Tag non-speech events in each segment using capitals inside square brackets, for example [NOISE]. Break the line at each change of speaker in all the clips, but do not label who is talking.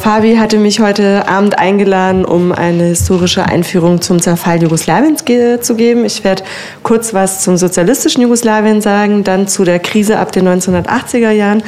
Fabi hatte mich heute Abend eingeladen, um eine historische Einführung zum Zerfall Jugoslawiens ge zu geben. Ich werde kurz was zum sozialistischen Jugoslawien sagen, dann zu der Krise ab den 1980er Jahren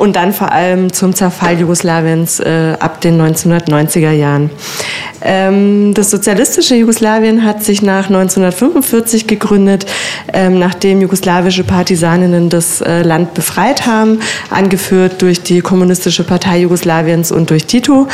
und dann vor allem zum Zerfall Jugoslawiens äh, ab den 1990er Jahren. Ähm, das sozialistische Jugoslawien hat sich nach 1945 gegründet, ähm, nachdem jugoslawische Partisaninnen das äh, Land befreit haben, angeführt durch die Kommunistische Partei Jugoslawiens und durch Tito.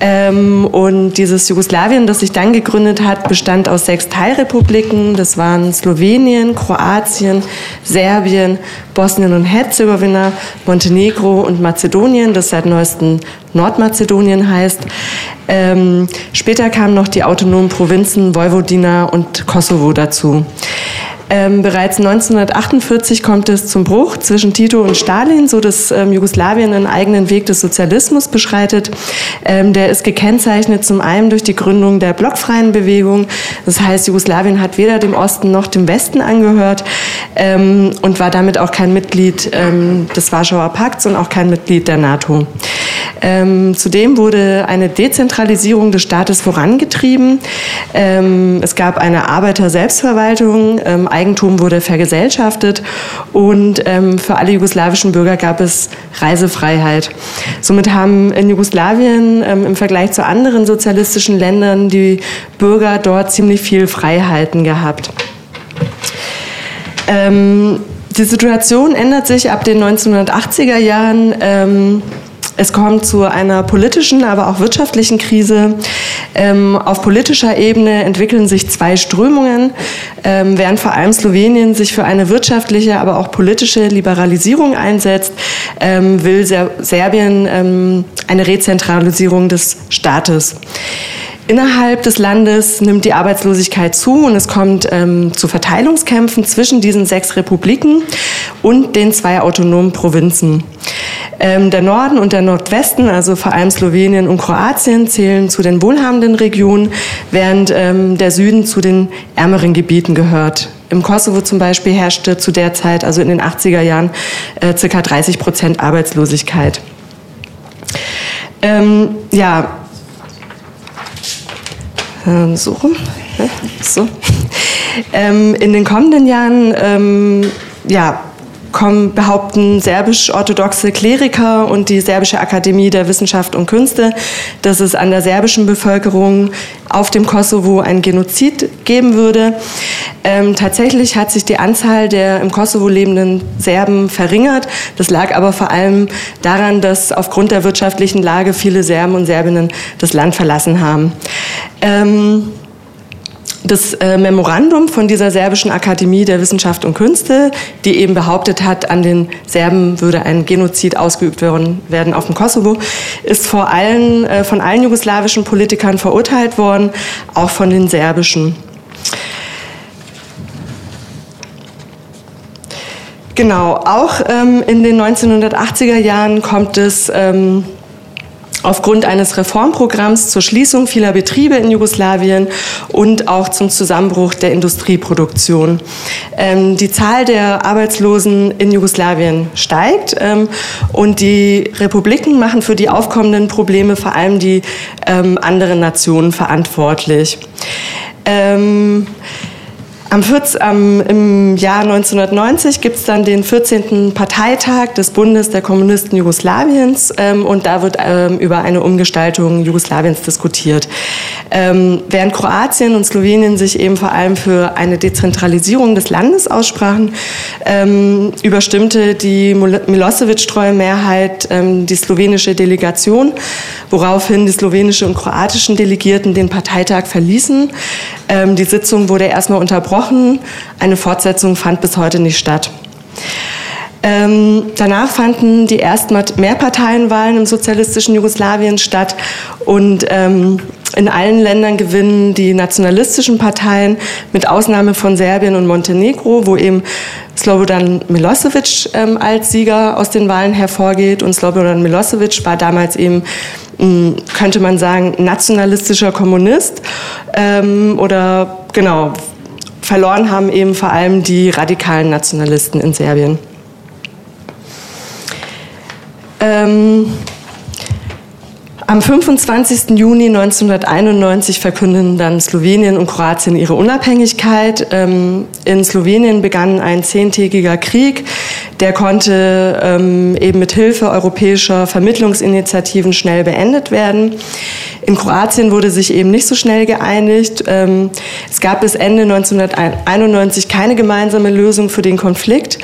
Ähm, und dieses Jugoslawien, das sich dann gegründet hat, bestand aus sechs Teilrepubliken. Das waren Slowenien, Kroatien, Serbien, Bosnien und Herzegowina, Montenegro und Mazedonien, das seit neuestem Nordmazedonien heißt. Ähm, später kamen noch die autonomen Provinzen Vojvodina und Kosovo dazu. Ähm, bereits 1948 kommt es zum Bruch zwischen Tito und Stalin, so dass ähm, Jugoslawien einen eigenen Weg des Sozialismus beschreitet. Ähm, der ist gekennzeichnet zum einen durch die Gründung der blockfreien Bewegung. Das heißt, Jugoslawien hat weder dem Osten noch dem Westen angehört ähm, und war damit auch kein Mitglied ähm, des Warschauer Pakts und auch kein Mitglied der NATO. Ähm, zudem wurde eine Dezentralisierung des Staates vorangetrieben. Es gab eine Arbeiter-Selbstverwaltung, Eigentum wurde vergesellschaftet und ähm, für alle jugoslawischen Bürger gab es Reisefreiheit. Somit haben in Jugoslawien ähm, im Vergleich zu anderen sozialistischen Ländern die Bürger dort ziemlich viel Freiheiten gehabt. Ähm, die Situation ändert sich ab den 1980er Jahren. Es kommt zu einer politischen, aber auch wirtschaftlichen Krise. Ähm, auf politischer Ebene entwickeln sich zwei Strömungen, ähm, während vor allem Slowenien sich für eine wirtschaftliche, aber auch politische Liberalisierung einsetzt, ähm, will Ser Serbien ähm, eine Rezentralisierung des Staates. Innerhalb des Landes nimmt die Arbeitslosigkeit zu und es kommt ähm, zu Verteilungskämpfen zwischen diesen sechs Republiken und den zwei autonomen Provinzen. Ähm, der Norden und der Nordwesten, also vor allem Slowenien und Kroatien, zählen zu den wohlhabenden Regionen, während ähm, der Süden zu den ärmeren Gebieten gehört. Im Kosovo zum Beispiel herrschte zu der Zeit, also in den 80er Jahren, äh, circa 30 Prozent Arbeitslosigkeit. Ähm, ja, ähm, so rum. [LAUGHS] So. Ähm, in den kommenden Jahren ähm, ja, kommen, behaupten serbisch-orthodoxe Kleriker und die Serbische Akademie der Wissenschaft und Künste, dass es an der serbischen Bevölkerung auf dem Kosovo ein Genozid geben würde. Ähm, tatsächlich hat sich die Anzahl der im Kosovo lebenden Serben verringert. Das lag aber vor allem daran, dass aufgrund der wirtschaftlichen Lage viele Serben und Serbinnen das Land verlassen haben. Ähm, das äh, Memorandum von dieser serbischen Akademie der Wissenschaft und Künste, die eben behauptet hat, an den Serben würde ein Genozid ausgeübt werden, werden auf dem Kosovo, ist vor allem äh, von allen jugoslawischen Politikern verurteilt worden, auch von den serbischen. Genau, auch ähm, in den 1980er Jahren kommt es ähm, aufgrund eines Reformprogramms zur Schließung vieler Betriebe in Jugoslawien und auch zum Zusammenbruch der Industrieproduktion. Ähm, die Zahl der Arbeitslosen in Jugoslawien steigt ähm, und die Republiken machen für die aufkommenden Probleme vor allem die ähm, anderen Nationen verantwortlich. Ähm, am 14, am, Im Jahr 1990 gibt es dann den 14. Parteitag des Bundes der Kommunisten Jugoslawiens ähm, und da wird ähm, über eine Umgestaltung Jugoslawiens diskutiert. Ähm, während Kroatien und Slowenien sich eben vor allem für eine Dezentralisierung des Landes aussprachen, ähm, überstimmte die Milosevic-treue Mehrheit ähm, die slowenische Delegation, woraufhin die slowenischen und kroatischen Delegierten den Parteitag verließen. Ähm, die Sitzung wurde erstmal unterbrochen Wochen. Eine Fortsetzung fand bis heute nicht statt. Ähm, danach fanden die ersten Mehrparteienwahlen im sozialistischen Jugoslawien statt und ähm, in allen Ländern gewinnen die nationalistischen Parteien mit Ausnahme von Serbien und Montenegro, wo eben Slobodan Milosevic ähm, als Sieger aus den Wahlen hervorgeht. Und Slobodan Milosevic war damals eben, mh, hm, könnte man sagen, nationalistischer Kommunist ähm, oder genau, verloren haben eben vor allem die radikalen Nationalisten in Serbien. Ähm, Am 25. Juni 1991 verkünden dann Slowenien und Kroatien ihre Unabhängigkeit. Ähm, in Slowenien begann ein zehntägiger Krieg. Der konnte ähm, eben mit Hilfe europäischer Vermittlungsinitiativen schnell beendet werden. In Kroatien wurde sich eben nicht so schnell geeinigt. Ähm, es gab bis Ende 1991 keine gemeinsame Lösung für den Konflikt.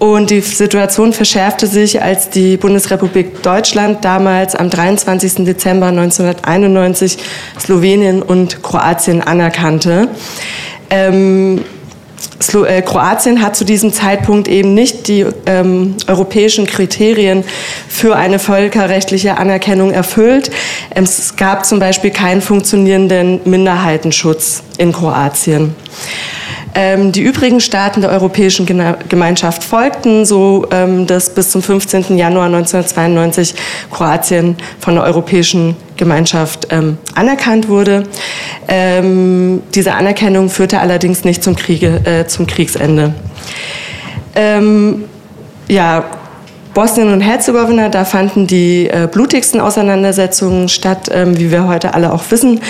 Und die Situation verschärfte sich, als die Bundesrepublik Deutschland damals am 23. Dezember 1991 Slowenien und Kroatien anerkannte. Ähm, äh, Kroatien hat zu diesem Zeitpunkt eben nicht die ähm, europäischen Kriterien für eine völkerrechtliche Anerkennung erfüllt. Es gab zum Beispiel keinen funktionierenden Minderheitenschutz in Kroatien. Ähm, die übrigen Staaten der Europäischen Gemeinschaft folgten, so ähm, dass bis zum 15. Januar 1992 Kroatien von der Europäischen Gemeinschaft ähm, anerkannt wurde. Diese Anerkennung führte allerdings nicht zum, Kriege, äh, zum Kriegsende. Ja, Bosnien und Herzegowina, da fanden die äh, blutigsten Auseinandersetzungen statt, ähm, wie wir heute alle auch wissen.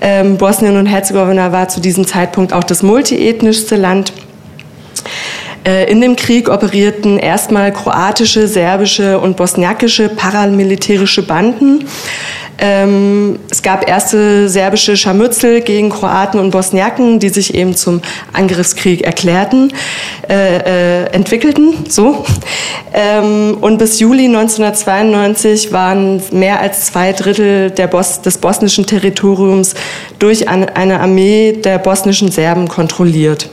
Ähm, Bosnien und Herzegowina war zu diesem Zeitpunkt auch das multiethnischste Land. Äh, in dem Krieg operierten erstmal kroatische, serbische und bosniakische paramilitärische Banden. Ähm, es gab erste serbische Scharmützel gegen Kroaten und Bosniaken, die sich eben zum Angriffskrieg erklärten, äh, äh, entwickelten. So. Ähm, und bis Juli 1992 waren mehr als zwei Drittel Bos des bosnischen Territoriums durch eine Armee der bosnischen Serben kontrolliert.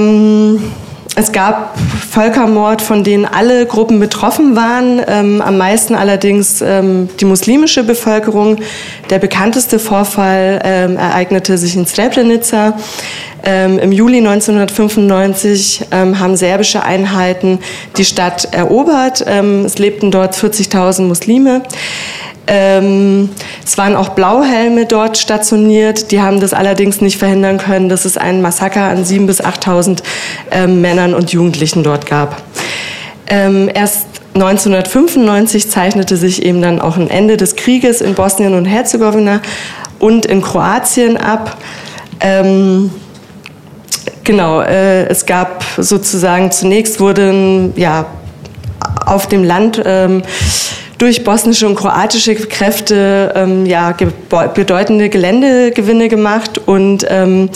Ähm, es gab Völkermord, von denen alle Gruppen betroffen waren, ähm, am meisten allerdings ähm, die muslimische Bevölkerung. Der bekannteste Vorfall ähm, ereignete sich in Srebrenica. Ähm, Im Juli 1995 ähm, haben serbische Einheiten die Stadt erobert. Ähm, es lebten dort 40.000 Muslime. Ähm, es waren auch Blauhelme dort stationiert. Die haben das allerdings nicht verhindern können, dass es einen Massaker an 7.000 bis 8.000 ähm, Männern und Jugendlichen dort gab. Ähm, erst 1995 zeichnete sich eben dann auch ein Ende des Krieges in Bosnien und Herzegowina und in Kroatien ab. Ähm, genau, äh, es gab sozusagen zunächst wurden ja auf dem Land ähm, durch bosnische und kroatische Kräfte ähm, ja, bedeutende Geländegewinne gemacht und ähm,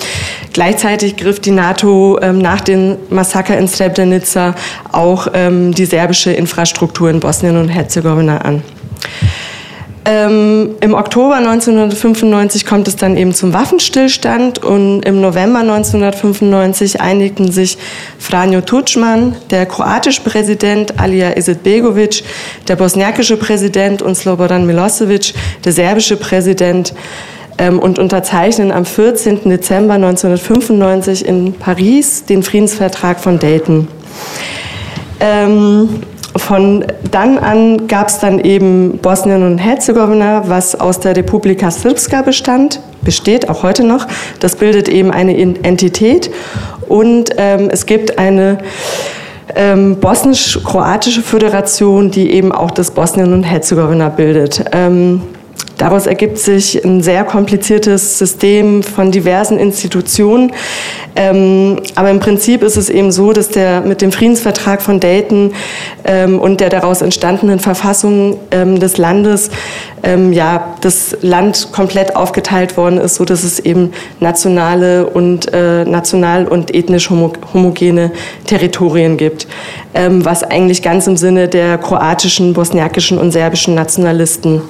gleichzeitig griff die NATO ähm, nach dem Massaker in Srebrenica auch ähm, die serbische Infrastruktur in Bosnien und Herzegowina an. Ähm, Im Oktober 1995 kommt es dann eben zum Waffenstillstand und im November 1995 einigten sich Franjo Tuđman, der kroatische Präsident Alija Izetbegovic, der bosniakische Präsident und Slobodan Milosevic, der serbische Präsident ähm, und unterzeichnen am 14. Dezember 1995 in Paris den Friedensvertrag von Dayton. Ähm, von dann an gab es dann eben Bosnien und Herzegowina, was aus der Republika Srpska bestand, besteht auch heute noch. Das bildet eben eine Entität und ähm, es gibt eine ähm, bosnisch-kroatische Föderation, die eben auch das Bosnien und Herzegowina bildet. Ähm, Daraus ergibt sich ein sehr kompliziertes System von diversen Institutionen. Ähm, aber im Prinzip ist es eben so, dass der mit dem Friedensvertrag von Dayton ähm, und der daraus entstandenen Verfassung ähm, des Landes ähm, ja das Land komplett aufgeteilt worden ist, so dass es eben nationale und äh, national und ethnisch homo homogene Territorien gibt, ähm, was eigentlich ganz im Sinne der kroatischen, bosniakischen und serbischen Nationalisten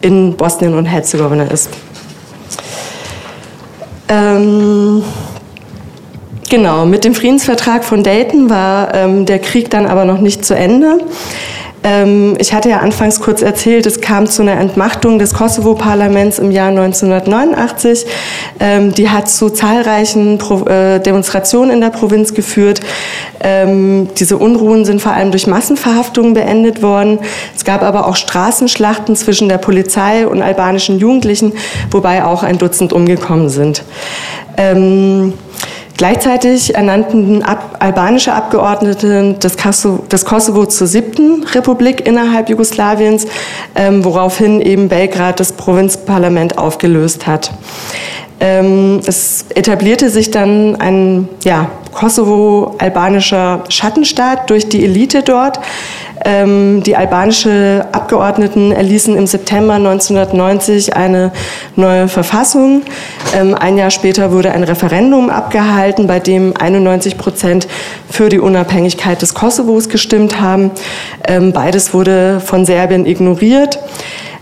in Bosnien und Herzegowina ist. Ähm, genau, mit dem Friedensvertrag von Dayton war ähm, der Krieg dann aber noch nicht zu Ende. Ähm, ich hatte ja anfangs kurz erzählt, es kam zu einer Entmachtung des Kosovo-Parlaments im Jahr 1989. Ähm, die hat zu zahlreichen äh, Demonstrationen in der Provinz geführt. Ähm, diese Unruhen sind vor allem durch Massenverhaftungen beendet worden. Es gab aber auch Straßenschlachten zwischen der Polizei und albanischen Jugendlichen, wobei auch ein Dutzend umgekommen sind. Gleichzeitig ernannten ab, albanische Abgeordnete das, Kosovo, das Kosovo zur siebten Republik innerhalb Jugoslawiens, ähm, woraufhin eben Belgrad das Provinzparlament aufgelöst hat. Ähm, es etablierte sich dann ein ja, Kosovo-albanischer Schattenstaat durch die Elite dort, ähm, die albanische Abgeordneten erließen im September 1990 eine neue Verfassung. Ähm, ein Jahr später wurde ein Referendum abgehalten, bei dem 91 Prozent für die Unabhängigkeit des Kosovos gestimmt haben. Ähm, beides wurde von Serbien ignoriert.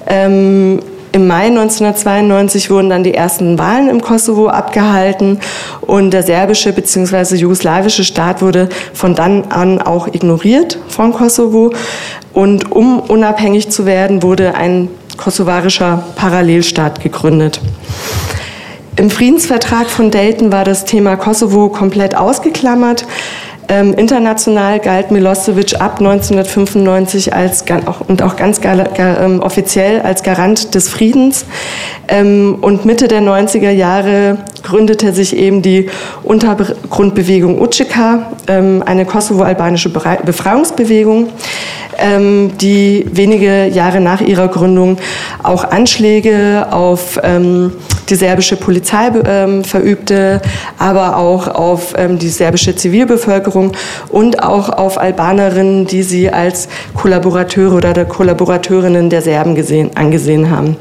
Ähm, im Mai 1992 wurden dann die ersten Wahlen im Kosovo abgehalten und der serbische bzw. jugoslawische Staat wurde von dann an auch ignoriert von Kosovo. Und um unabhängig zu werden, wurde ein kosovarischer Parallelstaat gegründet. Im Friedensvertrag von Dayton war das Thema Kosovo komplett ausgeklammert. Ähm, international galt Milosevic ab 1995 als, und auch ganz ähm, offiziell als Garant des Friedens. Ähm, und Mitte der 90er Jahre gründete sich eben die Untergrundbewegung UCK, ähm, eine kosovo-albanische Befreiungsbewegung, ähm, die wenige Jahre nach ihrer Gründung auch Anschläge auf ähm, die serbische Polizei verübte, aber auch auf die serbische Zivilbevölkerung und auch auf Albanerinnen, die sie als Kollaborateure oder Kollaborateurinnen der Serben gesehen, angesehen haben.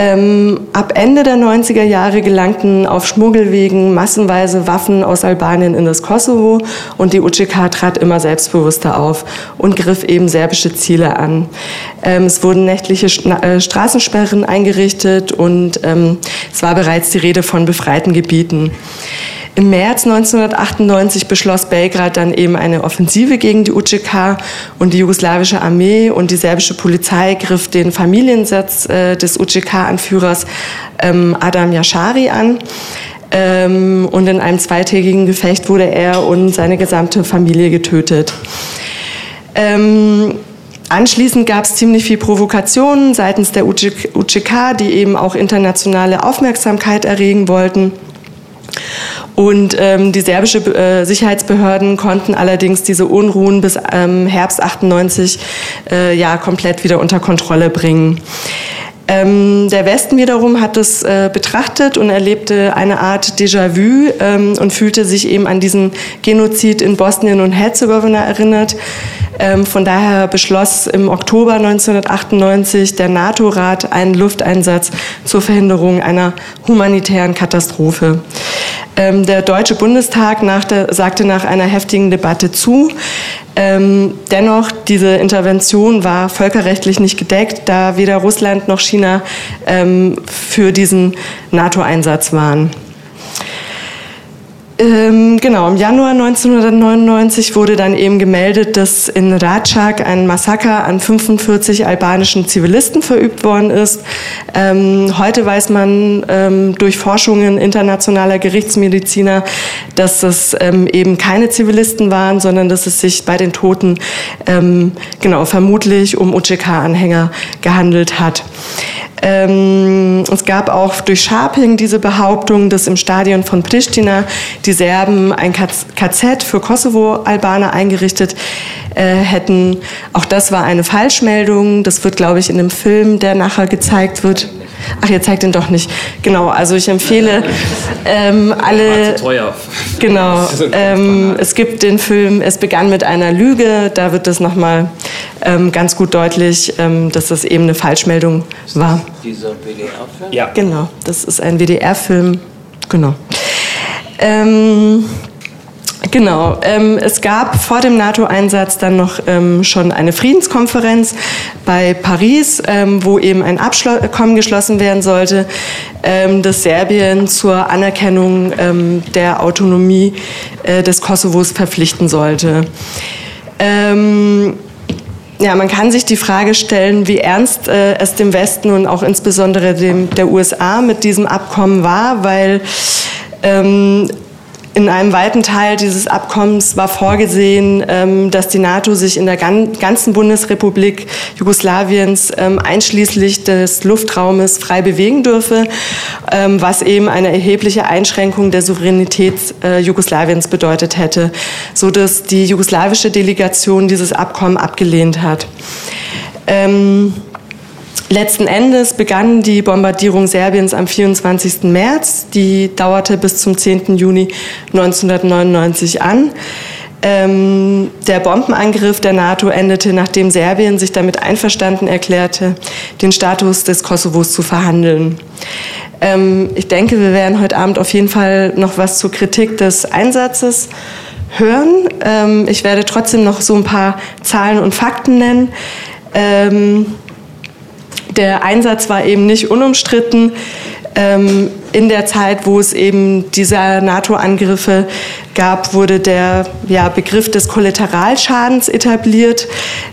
Ähm, ab Ende der 90er Jahre gelangten auf Schmuggelwegen massenweise Waffen aus Albanien in das Kosovo und die UCK trat immer selbstbewusster auf und griff eben serbische Ziele an. Ähm, es wurden nächtliche Schna äh, Straßensperren eingerichtet und ähm, es war bereits die Rede von befreiten Gebieten. Im März 1998 beschloss Belgrad dann eben eine Offensive gegen die UCK und die jugoslawische Armee und die serbische Polizei griff den Familiensatz äh, des UCK-Anführers ähm, Adam Yashari an. Ähm, und in einem zweitägigen Gefecht wurde er und seine gesamte Familie getötet. Ähm, Anschließend gab es ziemlich viel Provokationen seitens der UCK, die eben auch internationale Aufmerksamkeit erregen wollten. Und ähm, die serbische äh, Sicherheitsbehörden konnten allerdings diese Unruhen bis ähm, Herbst 98 äh, ja komplett wieder unter Kontrolle bringen. Ähm, der Westen wiederum hat es äh, betrachtet und erlebte eine Art Déjà-vu ähm, und fühlte sich eben an diesen Genozid in Bosnien und Herzegowina erinnert. Ähm, von daher beschloss im Oktober 1998 der NATO-Rat einen Lufteinsatz zur Verhinderung einer humanitären Katastrophe. Ähm, der Deutsche Bundestag nach der, sagte nach einer heftigen Debatte zu. Ähm, dennoch, diese Intervention war völkerrechtlich nicht gedeckt, da weder Russland noch China ähm, für diesen NATO-Einsatz waren. Ähm, genau, im Januar 1999 wurde dann eben gemeldet, dass in Ratschak ein Massaker an 45 albanischen Zivilisten verübt worden ist. Ähm, heute weiß man ähm, durch Forschungen internationaler Gerichtsmediziner, dass es ähm, eben keine Zivilisten waren, sondern dass es sich bei den Toten ähm, genau vermutlich um UCK-Anhänger gehandelt hat. Ähm, es gab auch durch Sharping diese Behauptung, dass im Stadion von Pristina die Serben ein KZ für Kosovo-Albaner eingerichtet äh, hätten. Auch das war eine Falschmeldung. Das wird, glaube ich, in dem Film, der nachher gezeigt wird, Ach, ihr zeigt ihn doch nicht. Genau, also ich empfehle ähm, alle. Zu teuer. Genau. [LAUGHS] Ähm, es gibt den Film Es begann mit einer Lüge. Da wird das nochmal ähm, ganz gut deutlich, ähm, dass das eben eine Falschmeldung war. Dieser WDR-Film? Ja. Genau, das ist ein WDR-Film. Genau. Ähm, Genau. Ähm, es gab vor dem NATO-Einsatz dann noch ähm, schon eine Friedenskonferenz bei Paris, ähm, wo eben ein Abkommen geschlossen werden sollte, ähm, das Serbien zur Anerkennung ähm, der Autonomie äh, des Kosovos verpflichten sollte. Ähm, ja, man kann sich die Frage stellen, wie ernst äh, es dem Westen und auch insbesondere dem der USA mit diesem Abkommen war, weil ähm, in einem weiten Teil dieses Abkommens war vorgesehen, ähm, dass die NATO sich in der ganzen Bundesrepublik Jugoslawiens ähm, einschließlich des Luftraumes frei bewegen dürfe, ähm, was eben eine erhebliche Einschränkung der Souveränität äh, Jugoslawiens bedeutet hätte, so dass die jugoslawische Delegation dieses Abkommen abgelehnt hat. Letzten Endes begann die Bombardierung Serbiens am 24. März. Die dauerte bis zum 10. Juni 1999 an. Ähm, der Bombenangriff der NATO endete, nachdem Serbien sich damit einverstanden erklärte, den Status des Kosovos zu verhandeln. Ähm, ich denke, wir werden heute Abend auf jeden Fall noch was zur Kritik des Einsatzes hören. Ähm, ich werde trotzdem noch so ein paar Zahlen und Fakten nennen. Der Einsatz war eben nicht unumstritten. Ähm, in der Zeit, wo es eben diese NATO-Angriffe gab, wurde der ja, Begriff des Kollateralschadens etabliert.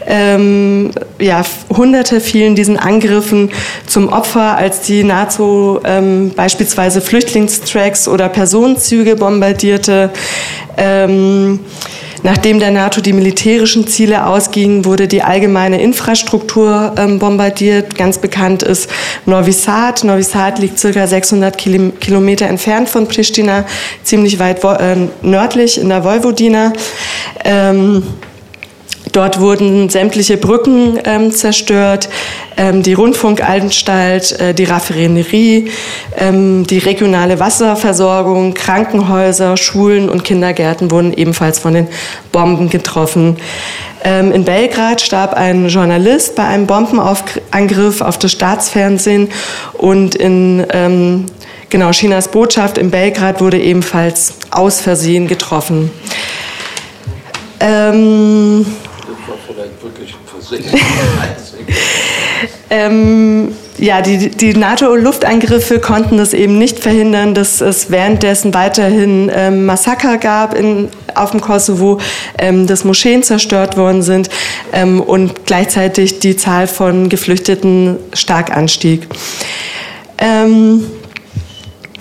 Ähm, ja, Hunderte fielen diesen Angriffen zum Opfer, als die NATO ähm, beispielsweise Flüchtlingstracks oder Personenzüge bombardierte. Ähm, Nachdem der NATO die militärischen Ziele ausgingen, wurde die allgemeine Infrastruktur ähm, bombardiert. Ganz bekannt ist Novi Sad. Novi Sad liegt circa 600 Kilometer entfernt von Pristina, ziemlich weit äh, nördlich in der Vojvodina. Ähm, Dort wurden sämtliche Brücken ähm, zerstört, ähm, die Rundfunkanstalt, äh, die Raffinerie, ähm, die regionale Wasserversorgung, Krankenhäuser, Schulen und Kindergärten wurden ebenfalls von den Bomben getroffen. Ähm, in Belgrad starb ein Journalist bei einem Bombenangriff auf das Staatsfernsehen und in ähm, genau, Chinas Botschaft in Belgrad wurde ebenfalls aus Versehen getroffen. Ähm, [LAUGHS] ähm, ja, die, die NATO-Luftangriffe konnten es eben nicht verhindern, dass es währenddessen weiterhin ähm, Massaker gab in, auf dem Kosovo, ähm, dass Moscheen zerstört worden sind ähm, und gleichzeitig die Zahl von Geflüchteten stark anstieg. Ähm,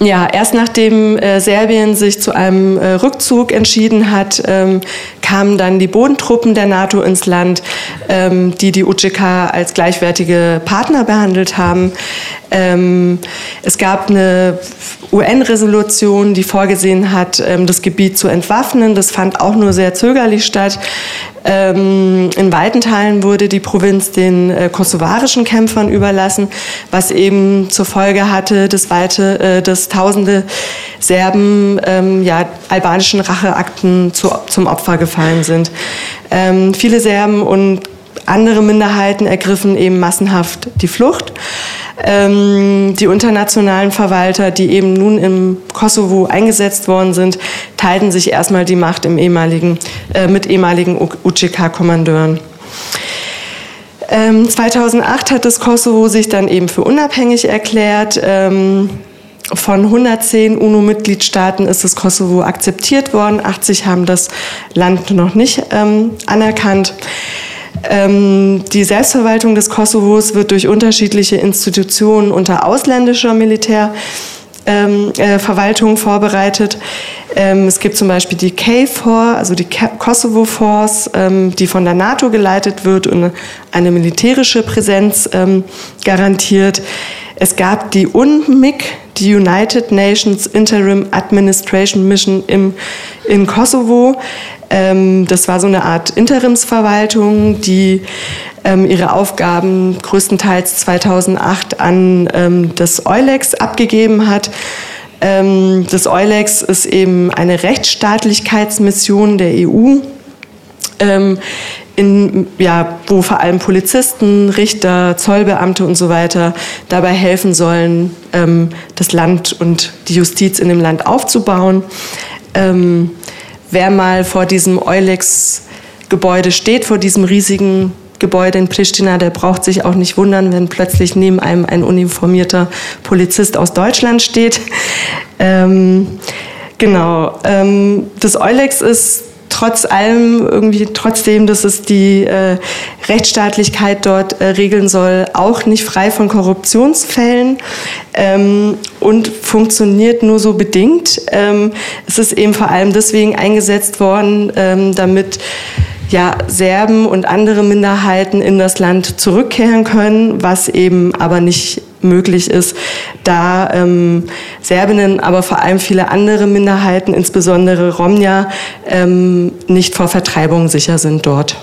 ja, erst nachdem äh, Serbien sich zu einem äh, Rückzug entschieden hat, ähm, kamen dann die Bodentruppen der NATO ins Land, ähm, die die UCK als gleichwertige Partner behandelt haben. Ähm, es gab eine UN-Resolution, die vorgesehen hat, ähm, das Gebiet zu entwaffnen. Das fand auch nur sehr zögerlich statt. Ähm, in weiten Teilen wurde die Provinz den äh, kosovarischen Kämpfern überlassen, was eben zur Folge hatte, dass, weite, äh, dass tausende Serben ähm, ja, albanischen Racheakten zu, zum Opfer gefallen sind. Ähm, viele Serben und andere Minderheiten ergriffen eben massenhaft die Flucht. Ähm, die internationalen Verwalter, die eben nun im Kosovo eingesetzt worden sind, teilten sich erstmal die Macht im ehemaligen, äh, mit ehemaligen UCK-Kommandeuren. Ähm, 2008 hat das Kosovo sich dann eben für unabhängig erklärt. Von 110 UNO-Mitgliedstaaten ist das Kosovo akzeptiert worden. 80 haben das Land noch nicht ähm, anerkannt. Ähm, die Selbstverwaltung des Kosovos wird durch unterschiedliche Institutionen unter ausländischer Militärverwaltung ähm, äh, vorbereitet. Ähm, es gibt zum Beispiel die KFOR, also die Kosovo Force, ähm, die von der NATO geleitet wird und eine militärische Präsenz ähm, garantiert. Es gab die UNMIC, die United Nations Interim Administration Mission im, in Kosovo. Ähm, das war so eine Art Interimsverwaltung, die ähm, ihre Aufgaben größtenteils 2008 an ähm, das Eulex abgegeben hat. Ähm, das Eulex ist eben eine Rechtsstaatlichkeitsmission der EU. In, ja, wo vor allem Polizisten, Richter, Zollbeamte und so weiter dabei helfen sollen, ähm, das Land und die Justiz in dem Land aufzubauen. Ähm, wer mal vor diesem Eulex-Gebäude steht, vor diesem riesigen Gebäude in Pristina, der braucht sich auch nicht wundern, wenn plötzlich neben einem ein uniformierter Polizist aus Deutschland steht. Ähm, genau. Ähm, das Eulex ist trotz allem irgendwie trotzdem, dass es die äh, Rechtsstaatlichkeit dort äh, regeln soll, auch nicht frei von Korruptionsfällen ähm, und funktioniert nur so bedingt. Ähm, es ist eben vor allem deswegen eingesetzt worden, ähm, damit ja, Serben und andere Minderheiten in das Land zurückkehren können, was eben aber nicht möglich ist, da ähm, Serbinnen, aber vor allem viele andere Minderheiten, insbesondere Romja, ähm, nicht vor Vertreibung sicher sind dort.